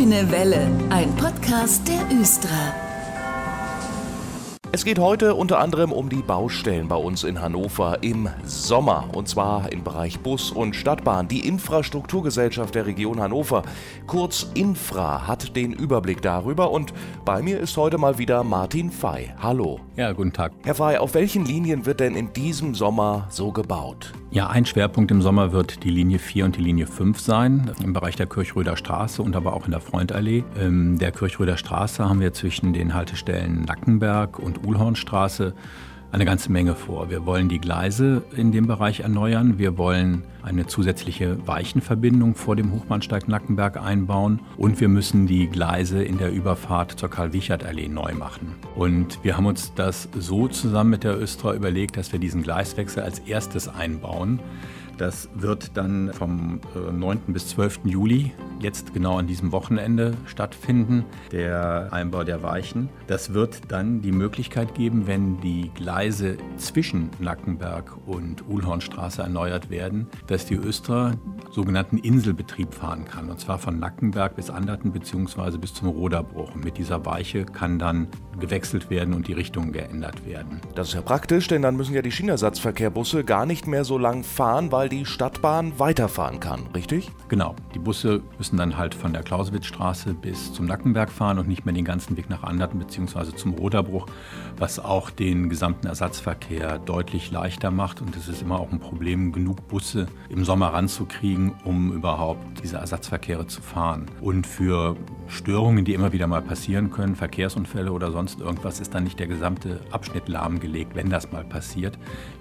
Grüne Welle, ein Podcast der Östra. Es geht heute unter anderem um die Baustellen bei uns in Hannover im Sommer. Und zwar im Bereich Bus und Stadtbahn. Die Infrastrukturgesellschaft der Region Hannover, kurz Infra, hat den Überblick darüber. Und bei mir ist heute mal wieder Martin Fey. Hallo. Ja, guten Tag. Herr Fey, auf welchen Linien wird denn in diesem Sommer so gebaut? Ja, ein Schwerpunkt im Sommer wird die Linie 4 und die Linie 5 sein, im Bereich der Kirchröder Straße und aber auch in der Freundallee. In der Kirchröder Straße haben wir zwischen den Haltestellen Nackenberg und Uhlhornstraße eine ganze Menge vor. Wir wollen die Gleise in dem Bereich erneuern. Wir wollen eine zusätzliche Weichenverbindung vor dem Hochbahnsteig Nackenberg einbauen und wir müssen die Gleise in der Überfahrt zur Karl-Wiechert-Allee neu machen. Und wir haben uns das so zusammen mit der Östra überlegt, dass wir diesen Gleiswechsel als erstes einbauen. Das wird dann vom 9. Äh, bis 12. Juli, jetzt genau an diesem Wochenende, stattfinden, der Einbau der Weichen. Das wird dann die Möglichkeit geben, wenn die Gleise zwischen Nackenberg und Uhlhornstraße erneuert werden, dass die Östra sogenannten Inselbetrieb fahren kann. Und zwar von Nackenberg bis Anderten bzw. bis zum Roderbruch. Und mit dieser Weiche kann dann gewechselt werden und die Richtungen geändert werden. Das ist ja praktisch, denn dann müssen ja die Schienersatzverkehrbusse gar nicht mehr so lang fahren, weil die Stadtbahn weiterfahren kann, richtig? Genau. Die Busse müssen dann halt von der Clausewitzstraße bis zum Nackenberg fahren und nicht mehr den ganzen Weg nach Anderten bzw. zum Roderbruch, was auch den gesamten Ersatzverkehr deutlich leichter macht. Und es ist immer auch ein Problem, genug Busse im Sommer ranzukriegen, um überhaupt diese Ersatzverkehre zu fahren. Und für Störungen, die immer wieder mal passieren können, Verkehrsunfälle oder sonst irgendwas, ist dann nicht der gesamte Abschnitt lahmgelegt, wenn das mal passiert.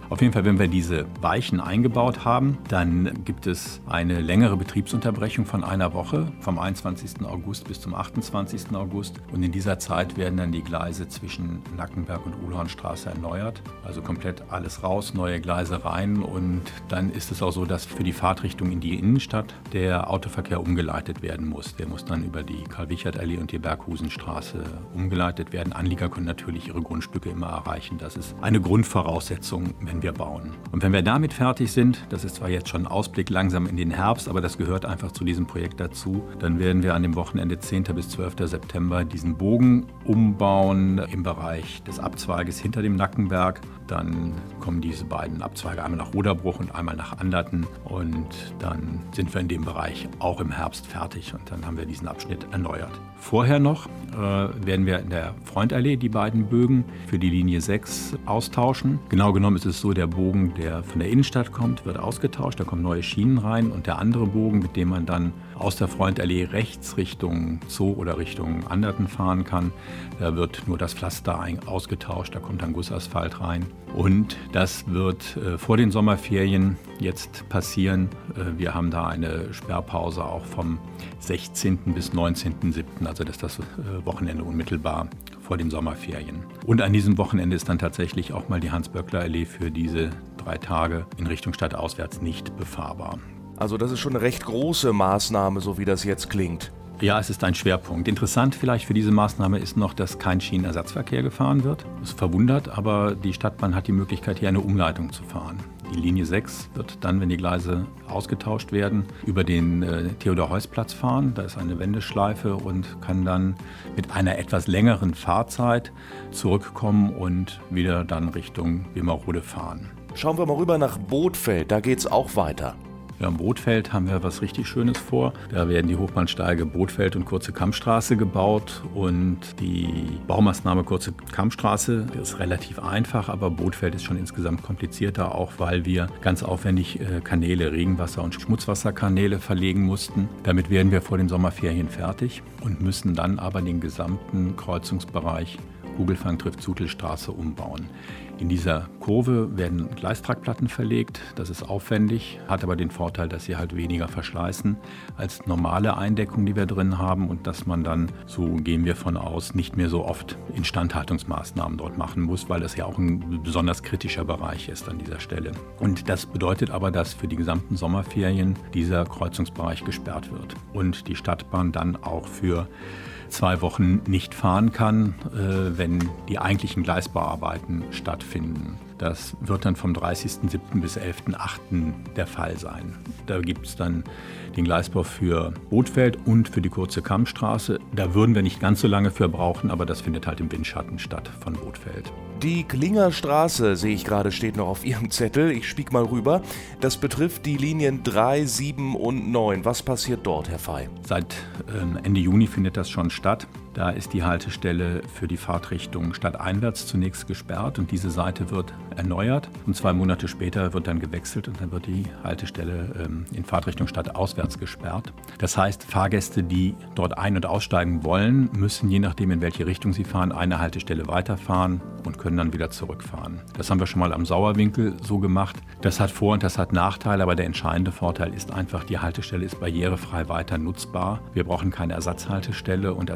Auf jeden Fall, wenn wir diese Weichen eingebaut haben, dann gibt es eine längere Betriebsunterbrechung von einer Woche, vom 21. August bis zum 28. August. Und in dieser Zeit werden dann die Gleise zwischen Nackenberg und Uhlhornstraße erneuert. Also komplett alles raus, neue Gleise rein. Und dann ist es auch so, dass für die Fahrtrichtung in die Innenstadt der Autoverkehr umgeleitet werden muss. Der muss dann über die Karl-Wichert-Allee und die Berghusenstraße umgeleitet werden. Anlieger können natürlich ihre Grundstücke immer erreichen. Das ist eine Grundvoraussetzung, wenn wir bauen. Und wenn wir damit fertig sind, das ist zwar jetzt schon Ausblick langsam in den Herbst, aber das gehört einfach zu diesem Projekt dazu, dann werden wir an dem Wochenende 10. bis 12. September diesen Bogen umbauen im Bereich des Abzweiges hinter dem Nackenberg. Dann kommen diese beiden Abzweige einmal nach Roderbruch und einmal nach Anderten und dann sind wir in dem Bereich auch im Herbst fertig und dann haben wir diesen Abschnitt erneuert. Vorher noch äh, werden wir in der Freundallee die beiden Bögen für die Linie 6 austauschen. Genau genommen ist es so, der Bogen, der von der Innenstadt kommt, wird ausgetauscht, da kommen neue Schienen rein und der andere Bogen, mit dem man dann aus der Freundallee rechts Richtung Zoo oder Richtung Anderten fahren kann, da wird nur das Pflaster ausgetauscht, da kommt dann Gussasphalt rein. Und das wird äh, vor den Sommerferien jetzt passieren. Äh, wir haben da eine Sperrpause auch vom 16. bis 19.07., also das ist das äh, Wochenende unmittelbar vor den Sommerferien. Und an diesem Wochenende ist dann tatsächlich auch mal die Hans-Böckler-Allee für diese drei Tage in Richtung Stadt auswärts nicht befahrbar. Also das ist schon eine recht große Maßnahme, so wie das jetzt klingt. Ja, es ist ein Schwerpunkt. Interessant vielleicht für diese Maßnahme ist noch, dass kein Schienenersatzverkehr gefahren wird. Das verwundert, aber die Stadtbahn hat die Möglichkeit, hier eine Umleitung zu fahren. Die Linie 6 wird dann, wenn die Gleise ausgetauscht werden, über den äh, Theodor-Heuss-Platz fahren. Da ist eine Wendeschleife und kann dann mit einer etwas längeren Fahrzeit zurückkommen und wieder dann Richtung Wimmerode fahren. Schauen wir mal rüber nach Bootfeld, da geht es auch weiter. Ja, im Bootfeld haben wir was richtig Schönes vor. Da werden die Hochbahnsteige Bootfeld und Kurze Kammstraße gebaut und die Baumaßnahme Kurze Kammstraße ist relativ einfach, aber Bootfeld ist schon insgesamt komplizierter, auch weil wir ganz aufwendig äh, Kanäle, Regenwasser- und Schmutzwasserkanäle verlegen mussten. Damit werden wir vor den Sommerferien fertig und müssen dann aber den gesamten Kreuzungsbereich Kugelfang trifft Zutelstraße umbauen. In dieser Kurve werden Gleistragplatten verlegt. Das ist aufwendig, hat aber den Vorteil, dass sie halt weniger verschleißen als normale Eindeckung, die wir drin haben und dass man dann, so gehen wir von aus, nicht mehr so oft Instandhaltungsmaßnahmen dort machen muss, weil das ja auch ein besonders kritischer Bereich ist an dieser Stelle. Und das bedeutet aber, dass für die gesamten Sommerferien dieser Kreuzungsbereich gesperrt wird und die Stadtbahn dann auch für zwei Wochen nicht fahren kann, äh, wenn die eigentlichen Gleisbauarbeiten stattfinden. Das wird dann vom 30.07. bis 11.08. der Fall sein. Da gibt es dann den Gleisbau für Rotfeld und für die kurze Kammstraße. Da würden wir nicht ganz so lange für brauchen, aber das findet halt im Windschatten statt von Rotfeld. Die Klingerstraße, sehe ich gerade, steht noch auf Ihrem Zettel. Ich spiek mal rüber. Das betrifft die Linien 3, 7 und 9. Was passiert dort, Herr Fey? Seit ähm, Ende Juni findet das schon statt. Da ist die Haltestelle für die Fahrtrichtung stadteinwärts zunächst gesperrt und diese Seite wird erneuert. Und zwei Monate später wird dann gewechselt und dann wird die Haltestelle ähm, in Fahrtrichtung stadtauswärts gesperrt. Das heißt, Fahrgäste, die dort ein- und aussteigen wollen, müssen je nachdem, in welche Richtung sie fahren, eine Haltestelle weiterfahren und können dann wieder zurückfahren. Das haben wir schon mal am Sauerwinkel so gemacht. Das hat Vor- und das hat Nachteile, aber der entscheidende Vorteil ist einfach, die Haltestelle ist barrierefrei weiter nutzbar. Wir brauchen keine Ersatzhaltestelle und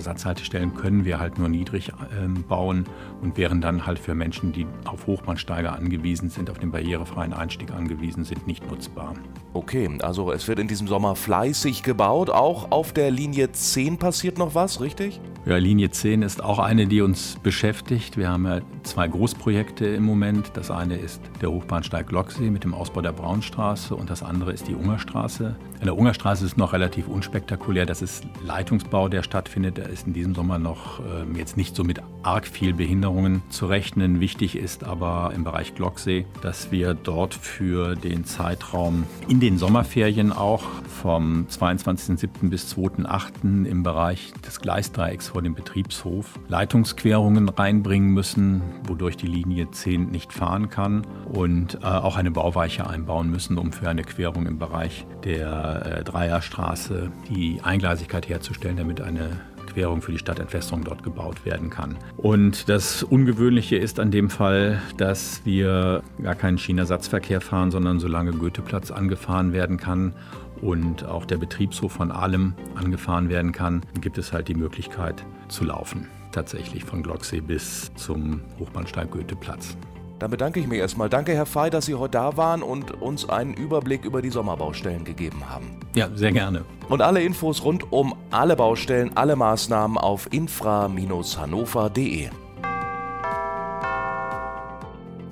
Ersatzhaltestellen können wir halt nur niedrig äh, bauen und wären dann halt für Menschen, die auf Hochbahnsteiger angewiesen sind, auf den barrierefreien Einstieg angewiesen sind, nicht nutzbar. Okay, also es wird in diesem Sommer fleißig gebaut. Auch auf der Linie 10 passiert noch was, richtig? Ja, Linie 10 ist auch eine, die uns beschäftigt. Wir haben ja zwei Großprojekte im Moment. Das eine ist der Hochbahnsteig Locksee mit dem Ausbau der Braunstraße und das andere ist die Ungerstraße. An der Ungerstraße ist noch relativ unspektakulär. Das ist Leitungsbau, der stattfindet. Der ist in diesem Sommer noch äh, jetzt nicht so mit arg viel Behinderungen zu rechnen. Wichtig ist aber im Bereich Glocksee, dass wir dort für den Zeitraum in den Sommerferien auch vom 22.07. bis 2.08. im Bereich des Gleisdreiecks vor dem Betriebshof Leitungsquerungen reinbringen müssen, wodurch die Linie 10 nicht fahren kann und äh, auch eine Bauweiche einbauen müssen, um für eine Querung im Bereich der äh, Dreierstraße die Eingleisigkeit herzustellen, damit eine Querung für die Stadtentwässerung dort gebaut werden kann. Und das Ungewöhnliche ist an dem Fall, dass wir gar keinen Schienenersatzverkehr fahren, sondern solange Goetheplatz angefahren werden kann und auch der Betriebshof von allem angefahren werden kann, gibt es halt die Möglichkeit zu laufen. Tatsächlich von Glocksee bis zum Hochbahnsteig Goetheplatz. Dann bedanke ich mich erstmal. Danke, Herr Fey, dass Sie heute da waren und uns einen Überblick über die Sommerbaustellen gegeben haben. Ja, sehr gerne. Und alle Infos rund um alle Baustellen, alle Maßnahmen auf infra-hannover.de.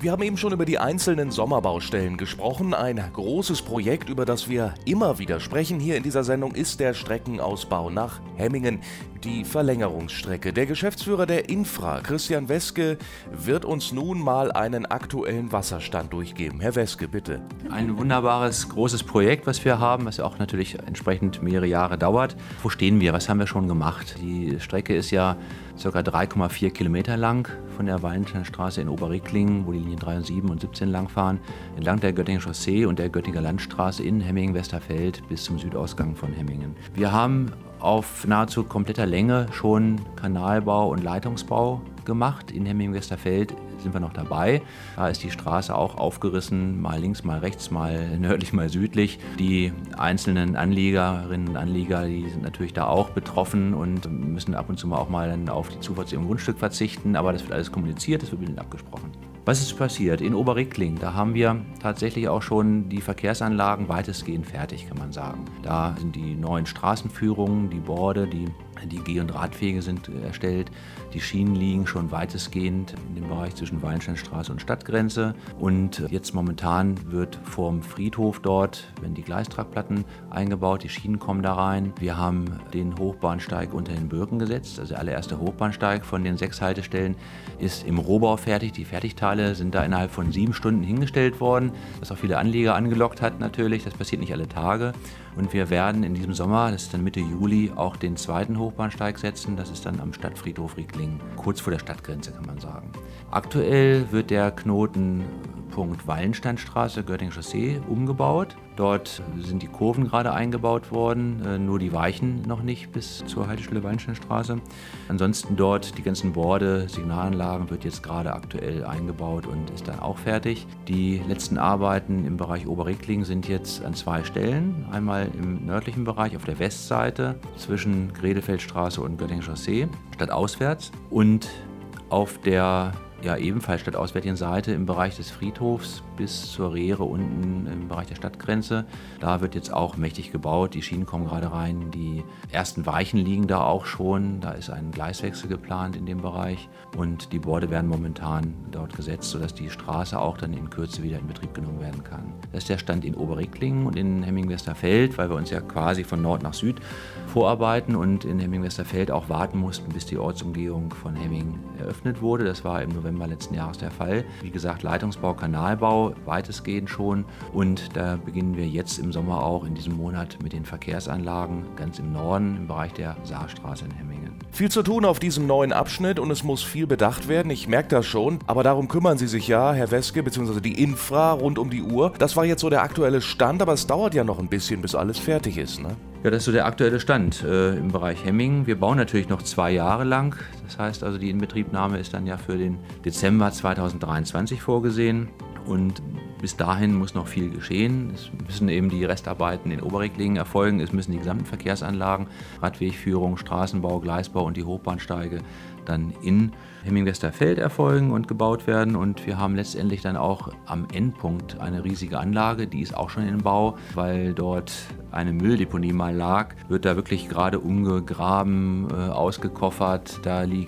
Wir haben eben schon über die einzelnen Sommerbaustellen gesprochen. Ein großes Projekt, über das wir immer wieder sprechen hier in dieser Sendung, ist der Streckenausbau nach Hemmingen, die Verlängerungsstrecke. Der Geschäftsführer der Infra, Christian Weske, wird uns nun mal einen aktuellen Wasserstand durchgeben. Herr Weske, bitte. Ein wunderbares, großes Projekt, was wir haben, was auch natürlich entsprechend mehrere Jahre dauert. Wo stehen wir? Was haben wir schon gemacht? Die Strecke ist ja ca. 3,4 Kilometer lang von der Wallensteinstraße in Oberricklingen, wo die Linien 3 und 7 und 17 langfahren, entlang der Göttinger Chaussee und der Göttinger Landstraße in Hemmingen-Westerfeld bis zum Südausgang von Hemmingen. Wir haben auf nahezu kompletter Länge schon Kanalbau und Leitungsbau gemacht. In Hemmingen-Westerfeld sind wir noch dabei. Da ist die Straße auch aufgerissen, mal links, mal rechts, mal nördlich, mal südlich. Die einzelnen Anliegerinnen und Anlieger, die sind natürlich da auch betroffen und müssen ab und zu mal auch mal auf die Zufahrt zu ihrem Grundstück verzichten. Aber das wird alles kommuniziert, das wird mit ihnen abgesprochen. Was ist passiert? In Oberrickling, da haben wir tatsächlich auch schon die Verkehrsanlagen weitestgehend fertig, kann man sagen. Da sind die neuen Straßenführungen, die Borde, die die Geh- und Radwege sind erstellt. Die Schienen liegen schon weitestgehend in dem Bereich zwischen Wallensteinstraße und Stadtgrenze. Und jetzt momentan wird vorm Friedhof dort, wenn die Gleistragplatten eingebaut, die Schienen kommen da rein. Wir haben den Hochbahnsteig unter den Birken gesetzt. Also der allererste Hochbahnsteig von den sechs Haltestellen ist im Rohbau fertig. Die Fertigteile sind da innerhalb von sieben Stunden hingestellt worden, was auch viele Anleger angelockt hat natürlich. Das passiert nicht alle Tage. Und wir werden in diesem Sommer, das ist dann Mitte Juli, auch den zweiten Hochbahnsteig setzen. Das ist dann am Stadtfriedhof Rieklingen, kurz vor der Stadtgrenze kann man sagen. Aktuell wird der Knotenpunkt Wallensteinstraße, Göttingen Chaussee, umgebaut. Dort sind die Kurven gerade eingebaut worden, äh, nur die Weichen noch nicht bis zur Haltestelle Wallensteinstraße. Ansonsten dort die ganzen Borde, Signalanlagen wird jetzt gerade aktuell eingebaut und ist dann auch fertig. Die letzten Arbeiten im Bereich Oberreckling sind jetzt an zwei Stellen. Einmal im nördlichen Bereich auf der Westseite zwischen Gredefeldstraße und Göttingen Chaussee, stadtauswärts. Und auf der ja, ebenfalls stadtauswärtigen Seite im Bereich des Friedhofs bis zur Rehre unten im Bereich der Stadtgrenze. Da wird jetzt auch mächtig gebaut. Die Schienen kommen gerade rein. Die ersten Weichen liegen da auch schon. Da ist ein Gleiswechsel geplant in dem Bereich. Und die Borde werden momentan dort gesetzt, sodass die Straße auch dann in Kürze wieder in Betrieb genommen werden kann. Das ist der Stand in Oberricklingen und in Hemming-Westerfeld, weil wir uns ja quasi von Nord nach Süd vorarbeiten und in Hemming-Westerfeld auch warten mussten, bis die Ortsumgehung von Hemming eröffnet wurde. Das war im November letzten Jahres der Fall. Wie gesagt, Leitungsbau, Kanalbau weitestgehend schon und da beginnen wir jetzt im Sommer auch in diesem Monat mit den Verkehrsanlagen ganz im Norden im Bereich der Saarstraße in Hemmingen. Viel zu tun auf diesem neuen Abschnitt und es muss viel bedacht werden. Ich merke das schon. Aber darum kümmern Sie sich ja, Herr Weske, beziehungsweise die Infra rund um die Uhr. Das war jetzt so der aktuelle Stand, aber es dauert ja noch ein bisschen, bis alles fertig ist. Ne? Ja, das ist so der aktuelle Stand äh, im Bereich Hemming. Wir bauen natürlich noch zwei Jahre lang. Das heißt also, die Inbetriebnahme ist dann ja für den Dezember 2023 vorgesehen. Und bis dahin muss noch viel geschehen. Es müssen eben die Restarbeiten in Oberricklingen erfolgen. Es müssen die gesamten Verkehrsanlagen, Radwegführung, Straßenbau, Gleisbau und die Hochbahnsteige dann in Hemming-Westerfeld erfolgen und gebaut werden. Und wir haben letztendlich dann auch am Endpunkt eine riesige Anlage, die ist auch schon in Bau, weil dort eine Mülldeponie mal lag, wird da wirklich gerade umgegraben, äh, ausgekoffert. Da liegen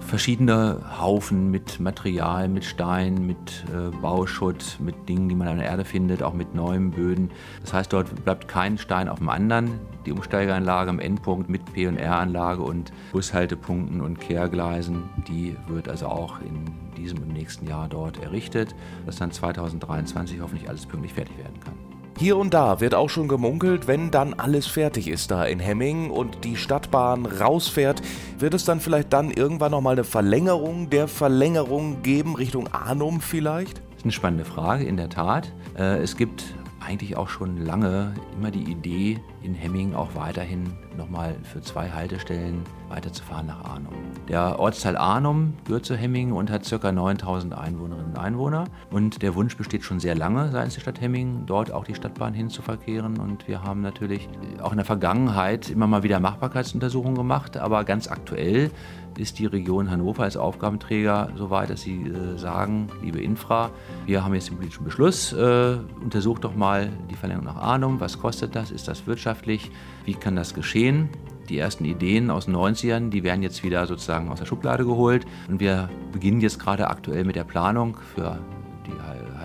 verschiedene Haufen mit Material, mit Stein, mit äh, Bauschutt, mit Dingen, die man an der Erde findet, auch mit neuen Böden. Das heißt, dort bleibt kein Stein auf dem anderen. Die Umsteigeranlage am Endpunkt mit P&R-Anlage und Bushaltepunkten und Kehrgleisen, die wird also auch in diesem und nächsten Jahr dort errichtet, dass dann 2023 hoffentlich alles pünktlich fertig werden kann. Hier und da wird auch schon gemunkelt, wenn dann alles fertig ist da in Hemming und die Stadtbahn rausfährt, wird es dann vielleicht dann irgendwann nochmal eine Verlängerung der Verlängerung geben, Richtung Arnum vielleicht? Das ist eine spannende Frage, in der Tat. Äh, es gibt eigentlich auch schon lange immer die Idee, in Hemming auch weiterhin nochmal für zwei Haltestellen weiterzufahren nach Arnum. Der Ortsteil Arnum gehört zu Hemming und hat ca. 9000 Einwohnerinnen und Einwohner. Und der Wunsch besteht schon sehr lange seitens der Stadt Hemming, dort auch die Stadtbahn hinzuverkehren. Und wir haben natürlich auch in der Vergangenheit immer mal wieder Machbarkeitsuntersuchungen gemacht, aber ganz aktuell ist die Region Hannover als Aufgabenträger so weit, dass sie äh, sagen, liebe Infra, wir haben jetzt den politischen Beschluss, äh, untersucht doch mal die Verlängerung nach Arnum, was kostet das, ist das wirtschaftlich, wie kann das geschehen? Die ersten Ideen aus den 90ern, die werden jetzt wieder sozusagen aus der Schublade geholt. Und wir beginnen jetzt gerade aktuell mit der Planung für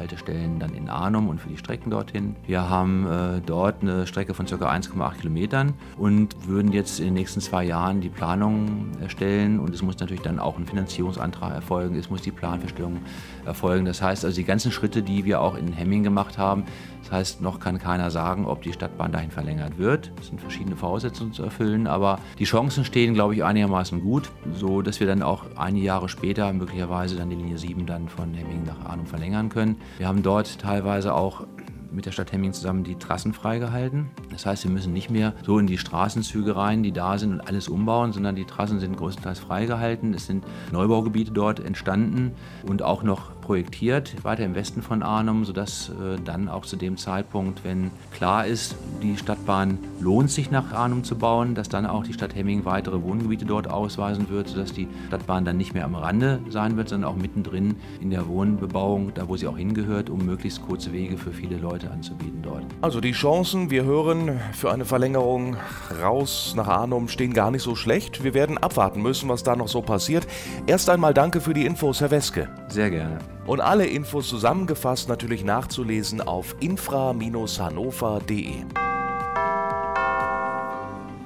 Haltestellen dann in Arnum und für die Strecken dorthin. Wir haben äh, dort eine Strecke von ca. 1,8 Kilometern und würden jetzt in den nächsten zwei Jahren die Planung erstellen und es muss natürlich dann auch ein Finanzierungsantrag erfolgen, es muss die Planfeststellung erfolgen. Das heißt also die ganzen Schritte, die wir auch in Hemming gemacht haben, das heißt, noch kann keiner sagen, ob die Stadtbahn dahin verlängert wird. Es sind verschiedene Voraussetzungen zu erfüllen, aber die Chancen stehen, glaube ich, einigermaßen gut, so dass wir dann auch einige Jahre später möglicherweise dann die Linie 7 dann von Hemming nach Arnum verlängern können. Wir haben dort teilweise auch mit der Stadt Hemming zusammen die Trassen freigehalten. Das heißt, wir müssen nicht mehr so in die Straßenzüge rein, die da sind und alles umbauen, sondern die Trassen sind größtenteils freigehalten. Es sind Neubaugebiete dort entstanden und auch noch projektiert, weiter im Westen von Arnhem, sodass äh, dann auch zu dem Zeitpunkt, wenn klar ist, die Stadtbahn lohnt sich nach Arnhem zu bauen, dass dann auch die Stadt Hemming weitere Wohngebiete dort ausweisen wird, sodass die Stadtbahn dann nicht mehr am Rande sein wird, sondern auch mittendrin in der Wohnbebauung, da wo sie auch hingehört, um möglichst kurze Wege für viele Leute anzubieten dort. Also die Chancen, wir hören, für eine Verlängerung raus nach Arnhem stehen gar nicht so schlecht. Wir werden abwarten müssen, was da noch so passiert. Erst einmal danke für die Infos, Herr Weske. Sehr gerne. Und alle Infos zusammengefasst natürlich nachzulesen auf infra-hannover.de.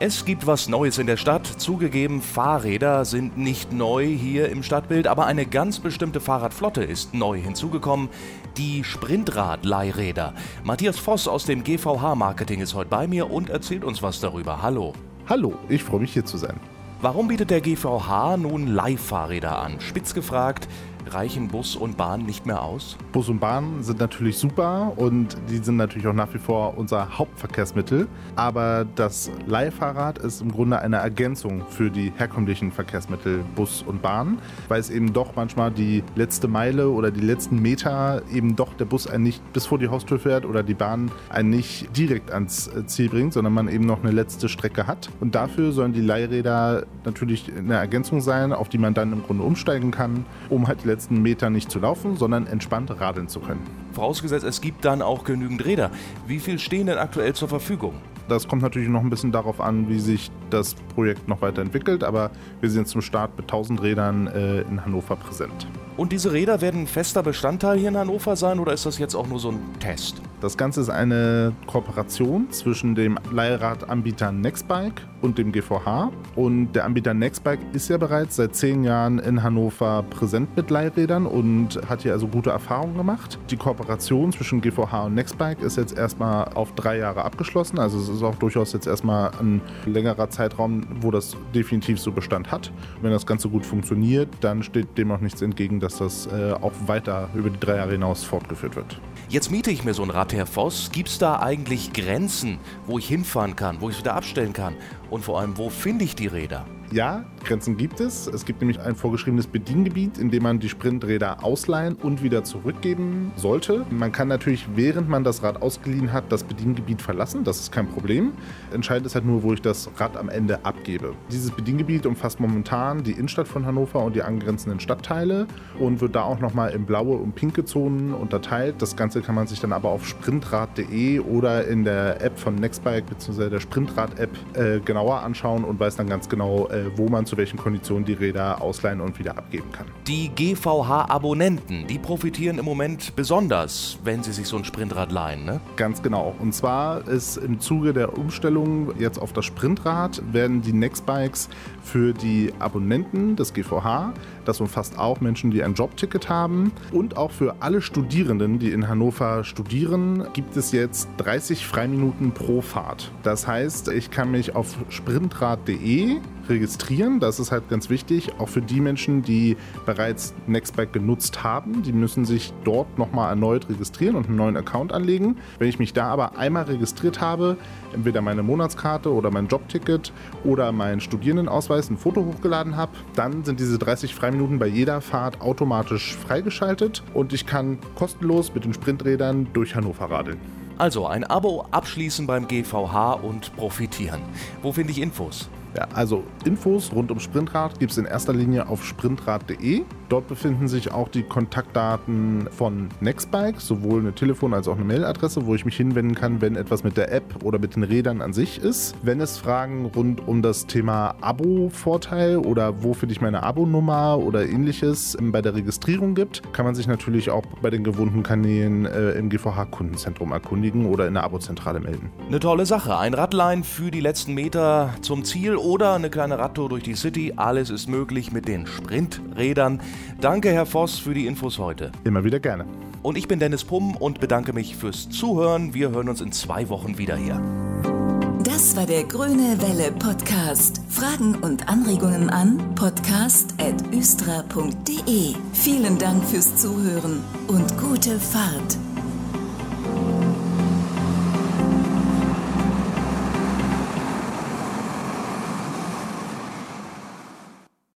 Es gibt was Neues in der Stadt. Zugegeben, Fahrräder sind nicht neu hier im Stadtbild, aber eine ganz bestimmte Fahrradflotte ist neu hinzugekommen. Die Sprintrad-Leihräder. Matthias Voss aus dem GVH Marketing ist heute bei mir und erzählt uns was darüber. Hallo. Hallo, ich freue mich hier zu sein. Warum bietet der GVH nun Leihfahrräder an? Spitz gefragt, reichen Bus und Bahn nicht mehr aus? Bus und Bahn sind natürlich super und die sind natürlich auch nach wie vor unser Hauptverkehrsmittel. Aber das Leihfahrrad ist im Grunde eine Ergänzung für die herkömmlichen Verkehrsmittel Bus und Bahn, weil es eben doch manchmal die letzte Meile oder die letzten Meter eben doch der Bus einen nicht bis vor die Haustür fährt oder die Bahn einen nicht direkt ans Ziel bringt, sondern man eben noch eine letzte Strecke hat. Und dafür sollen die Leihräder natürlich eine Ergänzung sein, auf die man dann im Grunde umsteigen kann, um halt die letzten Meter nicht zu laufen, sondern entspannt radeln zu können. Vorausgesetzt, es gibt dann auch genügend Räder. Wie viel stehen denn aktuell zur Verfügung? Das kommt natürlich noch ein bisschen darauf an, wie sich das Projekt noch weiterentwickelt, aber wir sind zum Start mit 1000 Rädern äh, in Hannover präsent. Und diese Räder werden fester Bestandteil hier in Hannover sein oder ist das jetzt auch nur so ein Test? Das Ganze ist eine Kooperation zwischen dem Leihradanbieter Nextbike und dem GVH. Und der Anbieter Nextbike ist ja bereits seit zehn Jahren in Hannover präsent mit Leihrädern und hat hier also gute Erfahrungen gemacht. Die Kooperation zwischen GVH und Nextbike ist jetzt erstmal auf drei Jahre abgeschlossen. Also es ist auch durchaus jetzt erstmal ein längerer Zeitraum, wo das definitiv so Bestand hat. wenn das Ganze gut funktioniert, dann steht dem auch nichts entgegen, dass das äh, auch weiter über die drei Jahre hinaus fortgeführt wird. Jetzt miete ich mir so ein Rad, Herr Voss. Gibt es da eigentlich Grenzen, wo ich hinfahren kann, wo ich es wieder abstellen kann? Und vor allem, wo finde ich die Räder? Ja, Grenzen gibt es. Es gibt nämlich ein vorgeschriebenes Bediengebiet, in dem man die Sprinträder ausleihen und wieder zurückgeben sollte. Man kann natürlich, während man das Rad ausgeliehen hat, das Bediengebiet verlassen. Das ist kein Problem. Entscheidend ist halt nur, wo ich das Rad am Ende abgebe. Dieses Bediengebiet umfasst momentan die Innenstadt von Hannover und die angrenzenden Stadtteile und wird da auch nochmal in blaue und pinke Zonen unterteilt. Das Ganze kann man sich dann aber auf sprintrad.de oder in der App von Nextbike bzw. der Sprintrad-App äh, genauer anschauen und weiß dann ganz genau, äh, wo man zu welchen Konditionen die Räder ausleihen und wieder abgeben kann. Die GVH-Abonnenten, die profitieren im Moment besonders, wenn sie sich so ein Sprintrad leihen, ne? Ganz genau. Und zwar ist im Zuge der Umstellung jetzt auf das Sprintrad werden die Nextbikes für die Abonnenten des GVH, das umfasst auch Menschen, die ein Jobticket haben und auch für alle Studierenden, die in Hannover studieren, gibt es jetzt 30 Freiminuten pro Fahrt. Das heißt, ich kann mich auf sprintrad.de registrieren. Das ist halt ganz wichtig, auch für die Menschen, die bereits Nextbike genutzt haben. Die müssen sich dort nochmal erneut registrieren und einen neuen Account anlegen. Wenn ich mich da aber einmal registriert habe, entweder meine Monatskarte oder mein Jobticket oder meinen Studierendenausweis ein Foto hochgeladen habe, dann sind diese 30 Freiminuten bei jeder Fahrt automatisch freigeschaltet und ich kann kostenlos mit den Sprinträdern durch Hannover radeln. Also ein Abo abschließen beim GVH und profitieren. Wo finde ich Infos? Ja, also Infos rund um Sprintrad gibt es in erster Linie auf sprintrad.de. Dort befinden sich auch die Kontaktdaten von Nextbike, sowohl eine Telefon- als auch eine Mailadresse, wo ich mich hinwenden kann, wenn etwas mit der App oder mit den Rädern an sich ist. Wenn es Fragen rund um das Thema Abo-Vorteil oder wo finde ich meine Abonummer oder ähnliches bei der Registrierung gibt, kann man sich natürlich auch bei den gewohnten Kanälen äh, im GVH-Kundenzentrum erkundigen oder in der Abozentrale melden. Eine tolle Sache. Ein Radline für die letzten Meter zum Ziel oder eine kleine Radtour durch die City. Alles ist möglich mit den Sprinträdern. Danke, Herr Voss, für die Infos heute. Immer wieder gerne. Und ich bin Dennis Pumm und bedanke mich fürs Zuhören. Wir hören uns in zwei Wochen wieder hier. Das war der Grüne Welle Podcast. Fragen und Anregungen an podcast.östra.de. Vielen Dank fürs Zuhören und gute Fahrt.